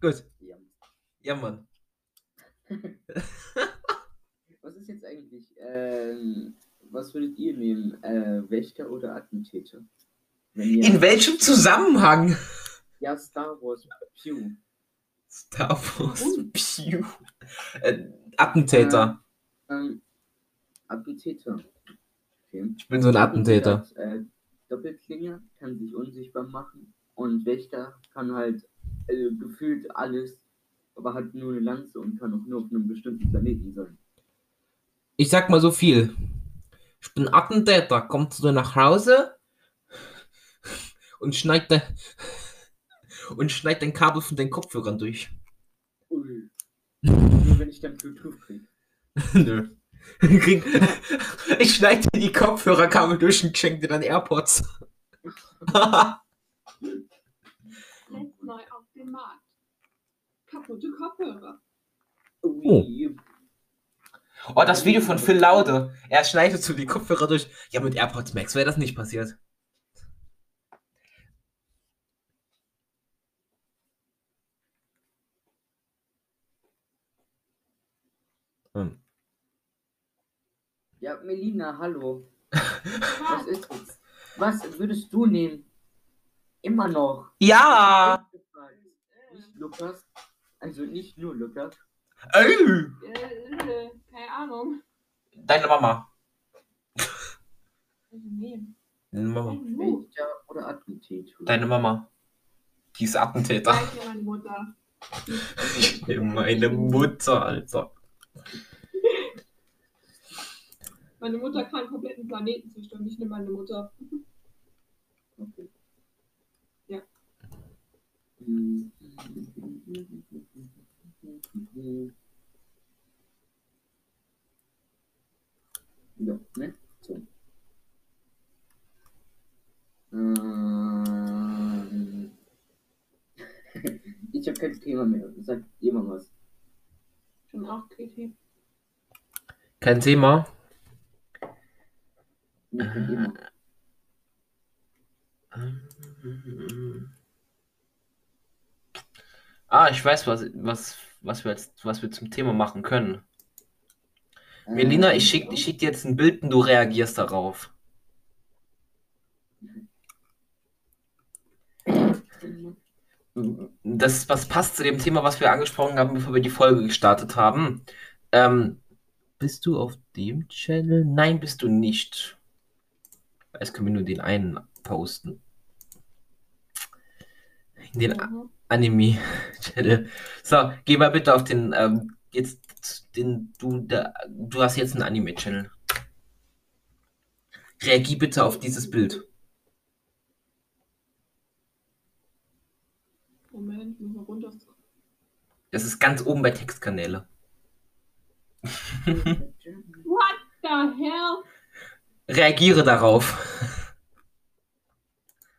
Gut. Ja. Ja, Mann. Was ist jetzt eigentlich, ähm, was würdet ihr nehmen? Äh, Wächter oder Attentäter? In welchem Zusammenhang? ja, Star Wars, Pew. Star Wars. Pew. Äh, Attentäter. Ähm, Attentäter. Okay. Ich bin so ein Attentäter. Äh, Doppelklinge kann sich unsichtbar machen und Wächter kann halt äh, gefühlt alles, aber hat nur eine Lanze und kann auch nur auf einem bestimmten Planeten sein. Ich sag mal so viel. Ich bin Attentäter. Kommt zu dir nach Hause und schneid de und schneid dein Kabel von den Kopfhörern durch. Ui. Nur wenn ich dann Bluetooth krieg. Nö. Ich schneide dir die Kopfhörerkabel durch und schenke dir dann AirPods. Dem Markt. Kaputte Kopfhörer. Ui. oh, das Video von Phil Laude. Er schneidet so die Kopfhörer durch. Ja, mit AirPods Max wäre das nicht passiert. Hm. Ja, Melina, hallo. Was ist jetzt? Was würdest du nehmen? Immer noch. Ja! Lukas. Also nicht nur Lukas. Ey, Äh, keine Ahnung. deine Mama. Also, nee. Deine Mama. Wächter oder Attentäter? Deine Mama. Die ist Attentäter. hier meine Mutter. Ich nehme meine Mutter, Alter. Meine Mutter kann einen kompletten Planeten zerstören. Ich nehme meine Mutter. Okay. Ja. Ne? So. Ähm. Ich habe kein Thema mehr. Sag mal was. Schon auch Kriti. Kein Thema. Mir kein Thema. Ah, ich weiß, was, was, was, wir jetzt, was wir zum Thema machen können. Melina, ich schick, ich schick dir jetzt ein Bild und du reagierst darauf. Das, was passt zu dem Thema, was wir angesprochen haben, bevor wir die Folge gestartet haben. Ähm, bist du auf dem Channel? Nein, bist du nicht. Jetzt können wir nur den einen posten. Den Mhm. Anime-Channel. So, geh mal bitte auf den, ähm, jetzt, den, du, da, du hast jetzt einen Anime-Channel. Reagier bitte auf dieses Bild. Moment, ich muss mal runter. Das ist ganz oben bei Textkanäle. What the hell? Reagiere darauf.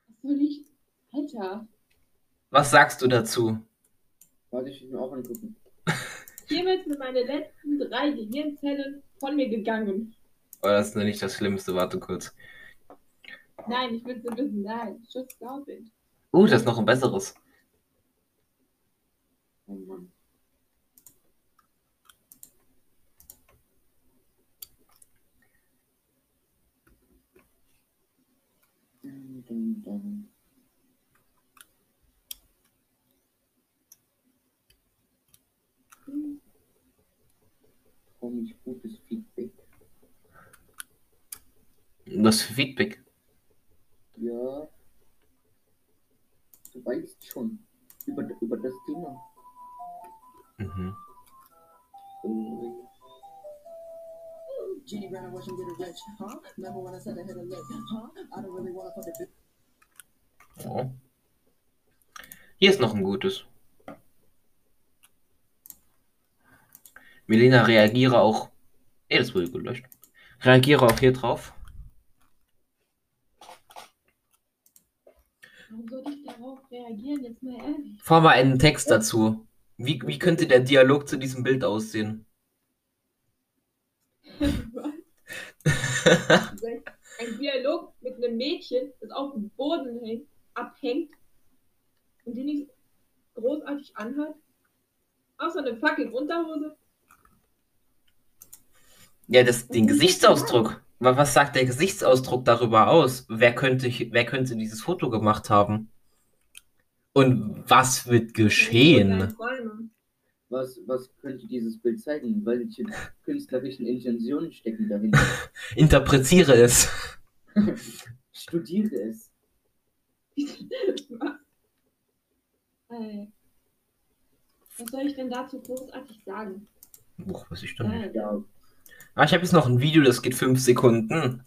Was soll ich? Alter. Was sagst du dazu? Warte, ich will mir auch angucken. Hiermit sind meine letzten drei Gehirnzellen von mir gegangen. Oh, das ist noch nicht das Schlimmste. Warte kurz. Nein, ich will es wissen. Nein, just stop it. Uh, das ist noch ein besseres. Oh Mann. Dun, dun, dun. Komisch gutes Feedback. Was für Feedback? Ja. Du weißt schon über, über das Thema. Mhm. Oh, Jenny Brown, watch him get a rich, huh? Remember when I said I hit a lick, huh? I don't really wanna fuck a bitch. Oh. Hier ist noch ein gutes. Melina, reagiere auch. Eh, das wurde gelöscht. Reagiere auch hier drauf. Warum soll ich darauf reagieren? Jetzt mal ehrlich. Fahr mal einen Text dazu. Wie, wie könnte der Dialog zu diesem Bild aussehen? Ein Dialog mit einem Mädchen, das auf dem Boden hängt, abhängt und die nicht großartig anhat? Außer eine fucking Unterhose? Ja, das, den Gesichtsausdruck. Wa- Was sagt der Gesichtsausdruck darüber aus? Wer könnte, wer könnte dieses Foto gemacht haben? Und was wird geschehen? Was, was könnte dieses Bild zeigen? Welche künstlerischen Intentionen stecken dahinter? Interpretiere es. Studiere es. Was? Ey. Was soll ich denn dazu großartig sagen? Boah, was ich denn? Äh, Ja, Ah, ich habe jetzt noch ein Video, das geht fünf Sekunden.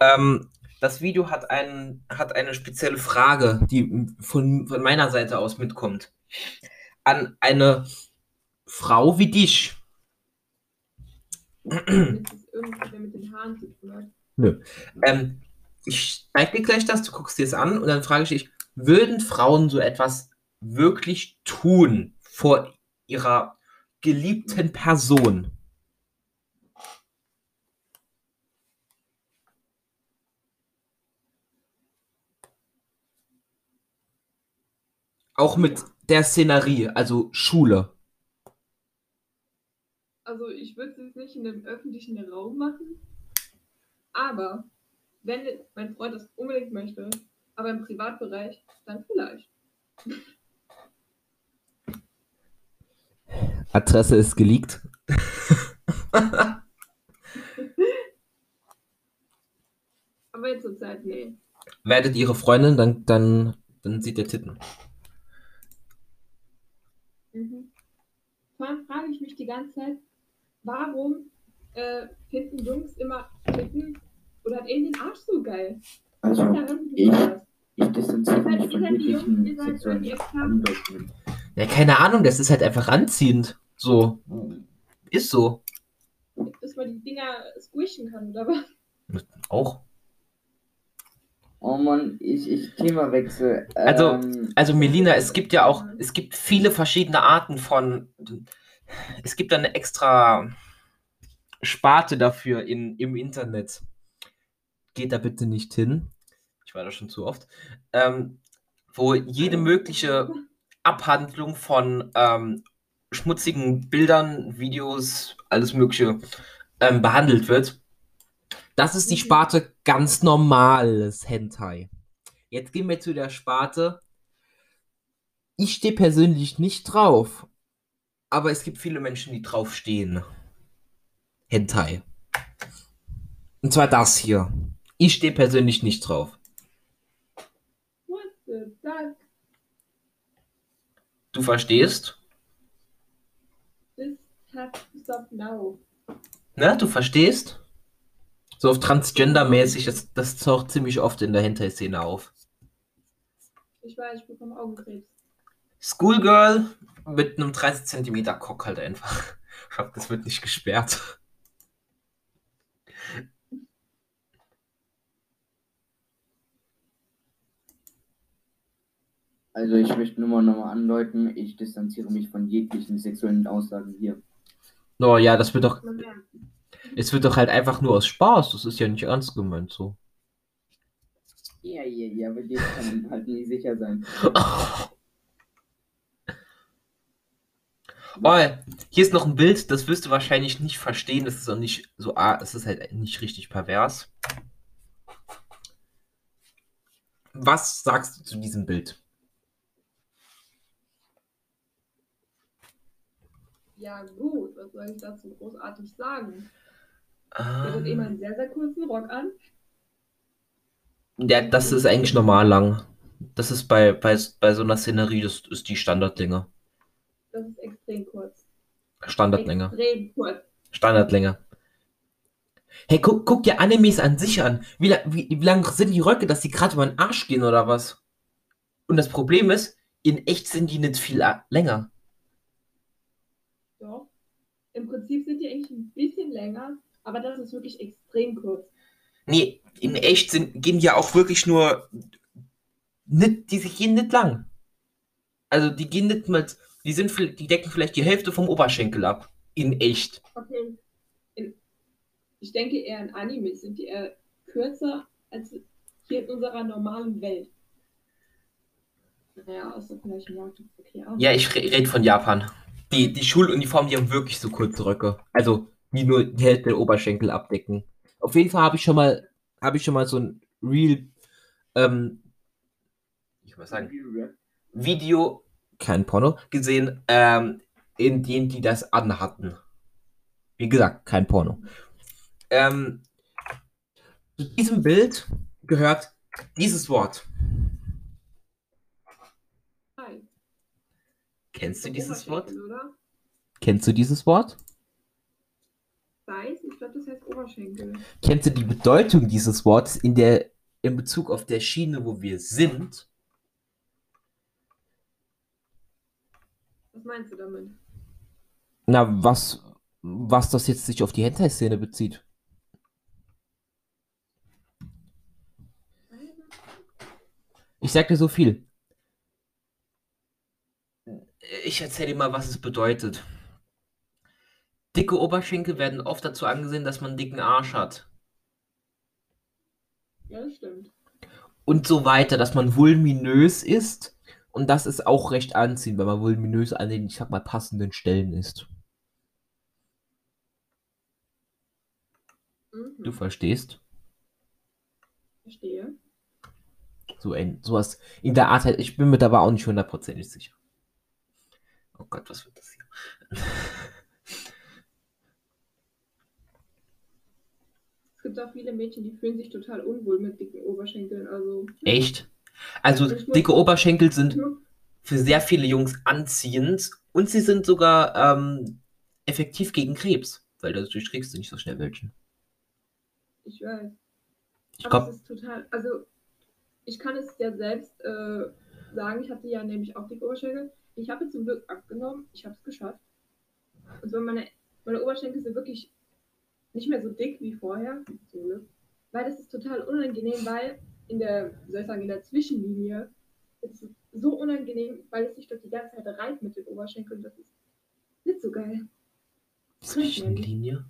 Ähm, das Video hat, einen, hat eine spezielle Frage, die von, von meiner Seite aus mitkommt. An eine Frau wie dich. hat. Ähm, ich zeige dir gleich das, du guckst dir es an und dann frage ich dich, würden Frauen so etwas wirklich tun vor ihrer geliebten Person? Auch mit der Szenerie, also Schule. Also ich würde es jetzt nicht in einem öffentlichen Raum machen, aber wenn mein Freund das unbedingt möchte, aber im Privatbereich, dann vielleicht. Adresse ist geleakt. Aber jetzt zur Zeit, nee. Werdet ihre Freundin, dann, dann, dann sieht der Titten. Mhm. Vor allem frage ich mich die ganze Zeit, warum äh, finden Jungs immer Titten oder hat eben den Arsch so geil? Also daran ich- ich distanziere mich ihr von jeglichen sexuellen Andeutungen. Ja, keine Ahnung, das ist halt einfach anziehend. So. Ist so. Dass man die Dinger squishen kann, oder was? Auch. Oh Mann, ich, ich Themawechsel. Also, ähm, Also Melina, es gibt ja auch, es gibt viele verschiedene Arten von, es gibt eine extra Sparte dafür in, im Internet. Geht da bitte nicht hin. Ich war da schon zu oft. Ähm, wo jede mögliche Abhandlung von ähm, schmutzigen Bildern, Videos, alles Mögliche ähm, behandelt wird. Das ist die Sparte ganz normales Hentai. Jetzt gehen wir zu der Sparte. Ich stehe persönlich nicht drauf, aber es gibt viele Menschen, die drauf stehen. Hentai. Und zwar das hier. Ich stehe persönlich nicht drauf. What the fuck? Du verstehst? This has to stop now. Ne? Du verstehst? So auf Transgender-mäßig, das, das taucht ziemlich oft in der Hentai-Szene auf. Ich weiß, ich bekomme Augenkrebs. Schoolgirl mit einem 30 cm Cock halt einfach. Ich hoffe, das wird nicht gesperrt. also ich möchte nur mal nochmal andeuten, ich distanziere mich von jeglichen sexuellen Aussagen hier. Oh ja, das wird doch, es wird doch halt einfach nur aus Spaß. Das ist ja nicht ernst gemeint so. Ja, ja, ja, aber dem kann halt nie sicher sein. Oh, hier ist noch ein Bild, das wirst du wahrscheinlich nicht verstehen. Das ist auch nicht so, ah, es ist halt nicht richtig pervers. Was sagst du zu diesem Bild? Ja, gut, was soll ich dazu großartig sagen? Der hat eben Ähm, einen sehr, sehr kurzen Rock an. ja, das ist eigentlich normal lang. Das ist bei, bei, bei so einer Szenerie, das ist die Standardlänge. Das ist extrem kurz. Standardlänge. Extrem kurz. Standardlänge. Hey, guck, guck dir Animes an sich an. Wie, wie, wie lang sind die Röcke, dass die gerade über den Arsch gehen oder was? Und das Problem ist, in echt sind die nicht viel a- länger. Doch. Im Prinzip sind die eigentlich ein bisschen länger, aber das ist wirklich extrem kurz. Nee, in echt sind, gehen die ja auch wirklich nur. Nicht, die gehen nicht lang. Also die gehen nicht mit. Die sind die decken vielleicht die Hälfte vom Oberschenkel ab. In echt. Okay. In, ich denke eher in Animes sind die eher kürzer als hier in unserer normalen Welt. Naja, außer vielleicht im Jagdverkehr. Ja, ich re rede von Japan. Die, die Schuluniformen, die haben wirklich so kurze Röcke. Also, die nur die Hälfte der Oberschenkel abdecken. Auf jeden Fall habe ich schon mal, habe ich schon mal so ein Real, ähm, ich mal sagen, Video, kein Porno, gesehen, ähm, in dem die das anhatten. Wie gesagt, kein Porno. Ähm, zu diesem Bild gehört dieses Wort. Nein. Kennst du dieses Wort? Oder? Kennst du dieses Wort? Weiß? Ich glaube, das heißt Oberschenkel. Kennst du die Bedeutung dieses Wortes in der in Bezug auf der Schiene, wo wir sind? Was meinst du damit? Na, was was das jetzt sich auf die Hentai-Szene bezieht? Ich sag dir so viel. Ich erzähle dir mal, was es bedeutet. Dicke Oberschenkel werden oft dazu angesehen, dass man einen dicken Arsch hat. Ja, das stimmt. Und so weiter, dass man voluminös ist. Und das ist auch recht anziehend, wenn man voluminös an den, ich sag mal, passenden Stellen ist. Mhm. Du verstehst? Verstehe. So ein, sowas in der Art halt. Ich bin mir dabei auch nicht hundertprozentig sicher. Oh Gott, was wird das hier? Es gibt auch viele Mädchen, die fühlen sich total unwohl mit dicken Oberschenkeln. Also. Echt? Also muss- dicke Oberschenkel sind Hm? für sehr viele Jungs anziehend und sie sind sogar ähm, effektiv gegen Krebs, weil dadurch kriegst du nicht so schnell welchen. Ich weiß. Ich Aber glaube, es ist total. Also, ich kann es ja selbst äh, sagen. Ich hatte ja nämlich auch dicke Oberschenkel. Ich habe zum Glück abgenommen. Ich habe es geschafft. Und so meine, meine Oberschenkel sind wirklich nicht mehr so dick wie vorher. Weil das ist total unangenehm, weil in der, soll ich sagen, in der Zwischenlinie ist es so unangenehm, weil es sich dort die ganze Zeit reibt mit den Oberschenkeln. Das ist nicht so geil. Zwischenlinie.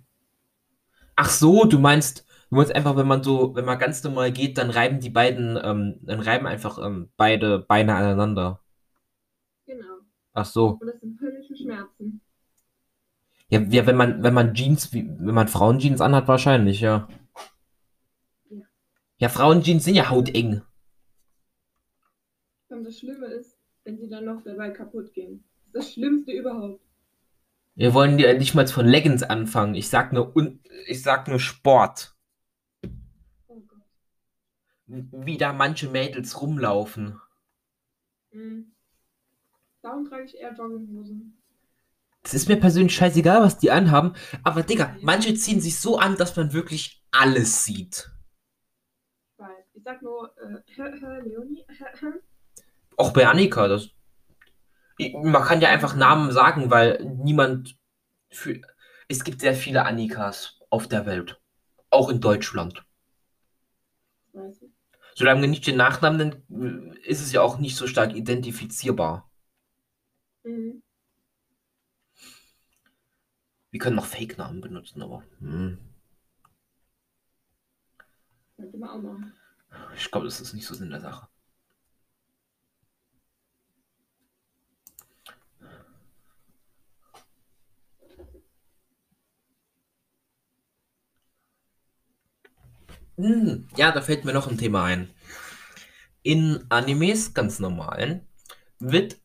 Ach so, du meinst, du meinst einfach, wenn man so, wenn man ganz normal geht, dann reiben die beiden, ähm, dann reiben einfach ähm, beide Beine aneinander. Genau. Ach so. Und das sind höllische Schmerzen. Ja, ja, wenn man, wenn man Jeans, wie, wenn man Frauenjeans anhat, wahrscheinlich. Ja. Ja, Frauenjeans sind ja hauteng. Und das Schlimme ist, wenn sie dann noch dabei kaputt gehen. Das ist das Schlimmste überhaupt. Wir wollen ja nicht mal von Leggings anfangen. Ich sag nur, un ich sag nur Sport. Oh Gott. Wie da manche Mädels rumlaufen. Mhm. Darum trage ich eher Jogginghosen. Es ist mir persönlich scheißegal, was die anhaben. Aber Digga, manche ziehen sich so an, dass man wirklich alles sieht. Sag nur, äh, Leonie. Auch bei Annika, das. Man kann ja einfach Namen sagen, weil niemand. Für, es gibt sehr viele Annikas auf der Welt. Auch in Deutschland. Solange wir nicht den Nachnamen nennen, ist es ja auch nicht so stark identifizierbar. Mhm. Wir können noch Fake-Namen benutzen, aber hm, Könnte man auch machen. Ich glaube, das ist nicht so Sinn der Sache. Hm, ja, da fällt mir noch ein Thema ein. In Animes, ganz normalen, wird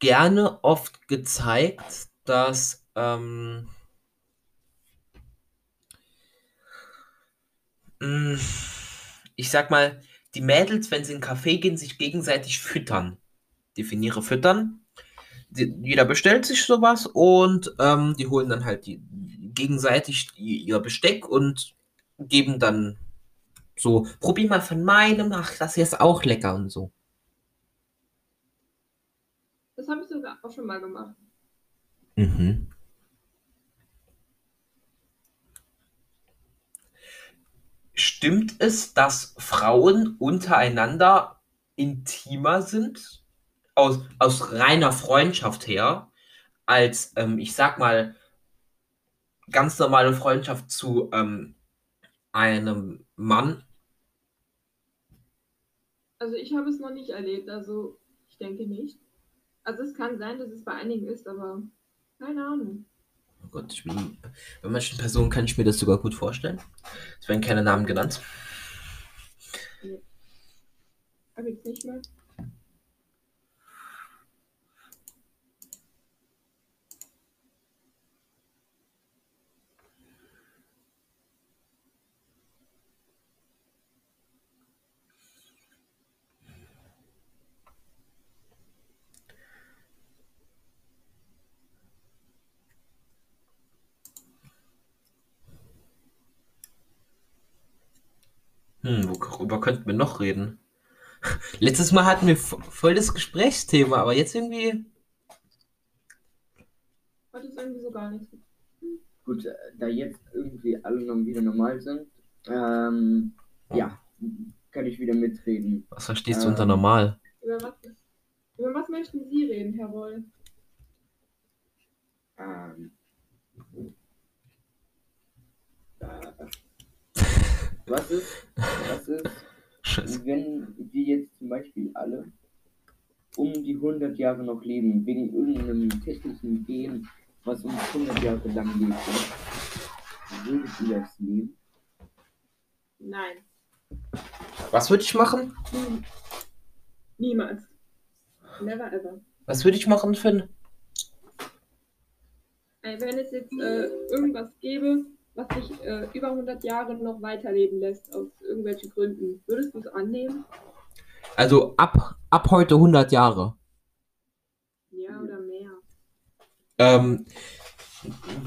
gerne oft gezeigt, dass ähm, mh, ich sag mal, die Mädels, wenn sie in einen Café gehen, sich gegenseitig füttern. Definiere füttern. Die, jeder bestellt sich sowas und ähm, die holen dann halt die, gegenseitig die, ihr Besteck und geben dann so, probier mal von meinem, ach, das hier ist auch lecker und so. Das habe ich sogar auch schon mal gemacht. Mhm. Stimmt es, dass Frauen untereinander intimer sind, aus, aus reiner Freundschaft her, als, ähm, ich sag mal, ganz normale Freundschaft zu ähm, einem Mann? Also ich habe es noch nicht erlebt. Also Ich denke nicht. Also es kann sein, dass es bei einigen ist, aber keine Ahnung. Gott, ich bin, bei manchen Personen kann ich mir das sogar gut vorstellen. Es werden keine Namen genannt. Hab jetzt nicht mehr. Hm, worüber könnten wir noch reden? Letztes Mal hatten wir vo- voll das Gesprächsthema, aber jetzt irgendwie. Heute ist irgendwie so gar nichts. Gut, äh, da jetzt irgendwie alle noch wieder normal sind, ähm, ja, kann ich wieder mitreden. Was verstehst du unter Ähm. normal? Über was, über was möchten Sie reden, Herr Roll? Ähm, äh, was ist, was ist, Scheiße. wenn die jetzt zum Beispiel alle um die 100 Jahre noch leben, wegen irgendeinem technischen Gen, was uns 100 Jahre lang lebt, würdet ihr das nehmen? Nein. Was würde ich machen? Nie- Niemals. Never ever. Was würde ich machen, Finn? Wenn es jetzt äh, irgendwas gäbe, was dich äh, über 100 Jahre noch weiterleben lässt, aus irgendwelchen Gründen, würdest du es annehmen? Also ab, ab heute 100 Jahre. Ja oder mehr? Ähm,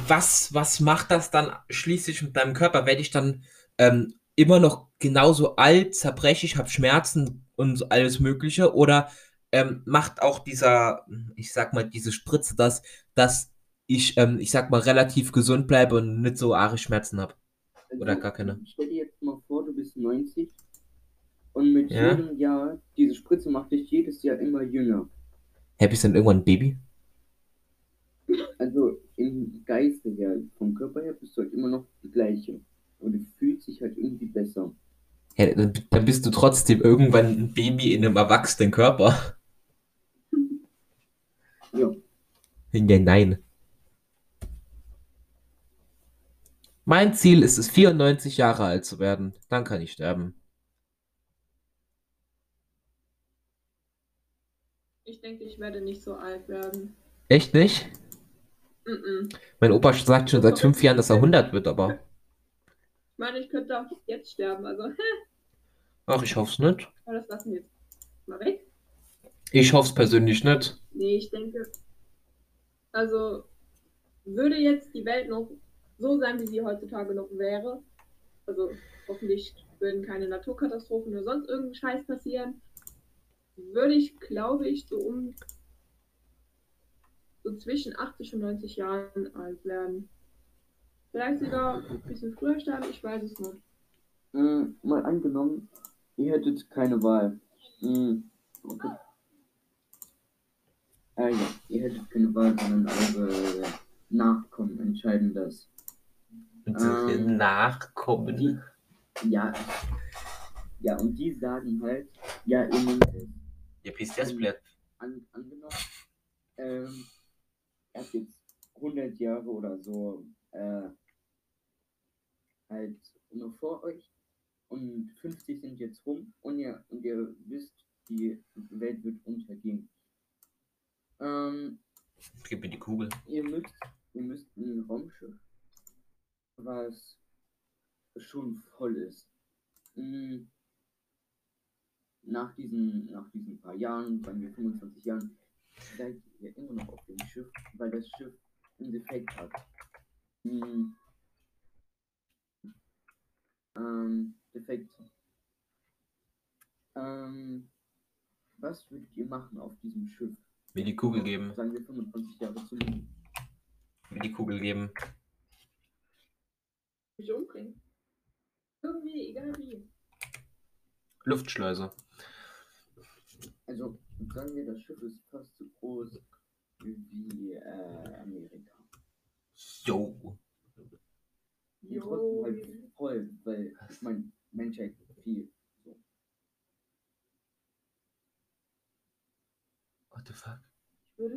was, was macht das dann schließlich mit deinem Körper? Werde ich dann ähm, immer noch genauso alt, zerbrechlich, habe Schmerzen und alles Mögliche? Oder ähm, macht auch dieser, ich sag mal, diese Spritze das, dass ich, ähm, ich sag mal, relativ gesund bleibe und nicht so arge Schmerzen habe? Oder gar keine. Stell dir jetzt mal vor, du bist 90 und mit Ja. jedem Jahr, diese Spritze macht dich jedes Jahr immer jünger. Hä, bist du dann irgendwann ein Baby? Also im Geiste her, vom Körper her bist du halt immer noch die gleiche. Und du fühlst dich halt irgendwie besser. Dann, dann bist du trotzdem irgendwann ein Baby in einem erwachsenen Körper. Ja. Ja, nein. Mein Ziel ist es, 94 Jahre alt zu werden. Dann kann ich sterben. Ich denke, ich werde nicht so alt werden. Echt nicht? Mm -mm. Mein Opa sagt schon seit fünf Jahren, dass er 100 wird, aber. Ich meine, ich könnte auch jetzt sterben, also Ach, ich hoffe es nicht. aber das lassen wir jetzt mal weg. Ich hoffe es persönlich nicht. Nee, ich denke, also würde jetzt die Welt noch so sein, wie sie heutzutage noch wäre, also hoffentlich würden keine Naturkatastrophen oder sonst irgendein Scheiß passieren, würde ich, glaube ich, so um so zwischen 80 und 90 Jahren alt werden. Vielleicht sogar ein bisschen früher sterben, ich weiß es nicht. Mm, mal angenommen, ihr hättet keine Wahl. Mm, okay. Äh, ja, ihr hättet keine Wahl, sondern eure Nachkommen entscheiden das. Ähm, Nachkommen. Die, ja, ja, und die sagen halt, ja, ihr nehmt es. Ja, Pistazblatt. An, angenommen, ähm, er hat jetzt 100 Jahre oder so, äh, halt noch vor euch und 50 sind jetzt rum und ihr, und ihr wisst, die Welt wird untergehen. Ähm, Gib mir die Kugel. ihr müsst, ihr müsst ein Raumschiff, was schon voll ist. Mm, Nach diesen, nach diesen paar Jahren, sagen wir 25 Jahren, seid ihr immer noch auf dem Schiff, weil das Schiff einen Defekt hat. Mm. Ähm, Defekt. Ähm, was würdet ihr machen auf diesem Schiff? Mir die Kugel geben. Sagen wir 25 Jahre zu leben. Mir die Kugel geben. Mich umbringen. Irgendwie, egal wie. Luftschleuse. Also, sagen wir, das Schiff ist fast so groß wie äh, Amerika. Jo. Und trotzdem halt voll, weil ich meine, Menschheit viel. So.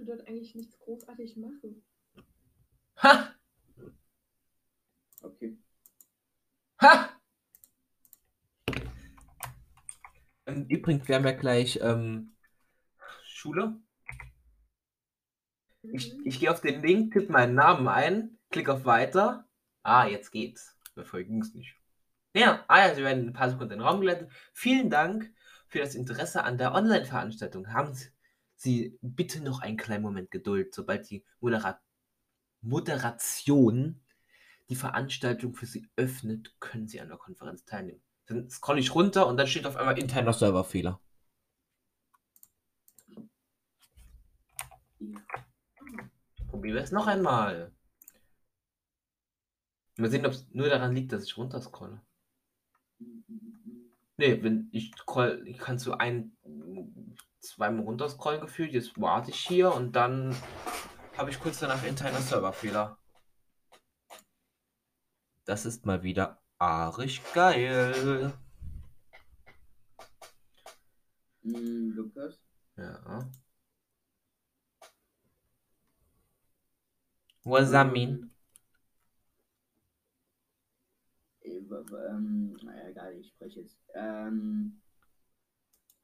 dort eigentlich nichts großartig machen. Ha! Okay. Ha! Übrigens, wir haben ja gleich ähm, Schule. Ich, ich gehe auf den Link, tippe meinen Namen ein, klicke auf Weiter. Ah, jetzt geht's. Bevor ging es nicht. Ja, ah ja, Sie werden in ein paar Sekunden in den Raum geleitet. Vielen Dank für das Interesse an der Online-Veranstaltung. Haben Sie- Sie bitte noch einen kleinen Moment Geduld, sobald die Modera Moderation die Veranstaltung für Sie öffnet, können Sie an der Konferenz teilnehmen. Dann scroll ich runter und dann steht auf einmal interner Serverfehler. Probieren wir es noch einmal. Mal sehen, ob es nur daran liegt, dass ich runterscrolle. Nee, wenn ich scroll, ich kann zu ein, zweimal runterscrollen gefühlt. Jetzt warte ich hier und dann habe ich kurz danach interner Serverfehler. Das ist mal wieder arisch geil. Mm, Lukas? Ja. What does that mean? Äh, Ähm, naja, egal, ich spreche jetzt. Ähm,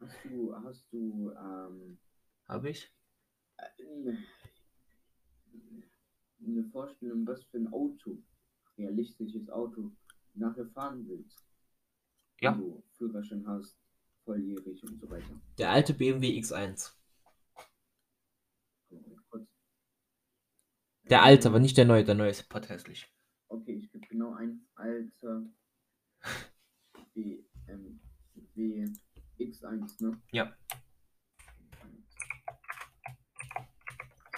hast du, hast du, ähm, Habe ich? äh, eine Vorstellung, was für ein Auto, realistisches Auto, nachher fahren willst? Ja. Wenn du Führerschein hast, volljährig und so weiter. Der alte BMW X1. Kurz. Der alte, aber nicht der neue. Der neue ist potthässlich. Okay, ich gebe genau ein alter BMW X1, ne? Ja.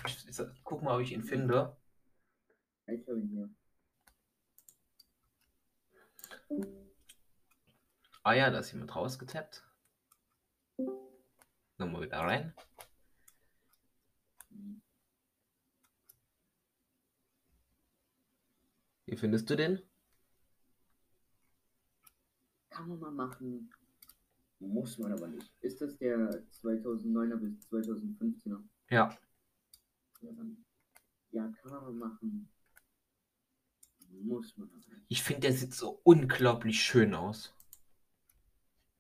Ich, ich, guck mal, ob ich ihn finde. Ich habe ihn hier. Ah ja, da ist jemand rausgetappt. Nochmal wieder rein. Wie findest du den? Kann man mal machen. Muss man aber nicht. Ist das der 2009er bis 2015er? Ja. Ja, kann man mal machen. Muss man. Ich finde, der sieht so unglaublich schön aus.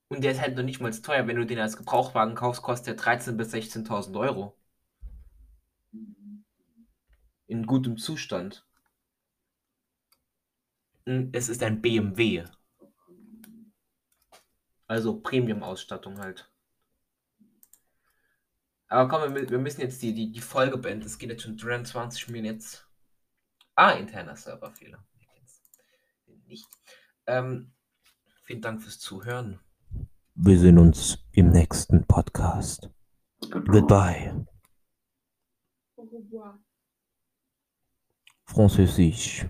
Und der ist halt noch nicht mal teuer. Wenn du den als Gebrauchwagen kaufst, kostet der 13.000 bis 16.000 Euro. Mhm. In gutem Zustand. Und Es ist ein BMW. Also Premium-Ausstattung halt. Aber komm, wir, wir müssen jetzt die, die, die Folge beenden. Es geht jetzt schon 23 Minuten. Ah, interner Serverfehler. Nicht. Ähm, vielen Dank fürs Zuhören. Wir sehen uns im nächsten Podcast. Goodbye. Au revoir. Französisch.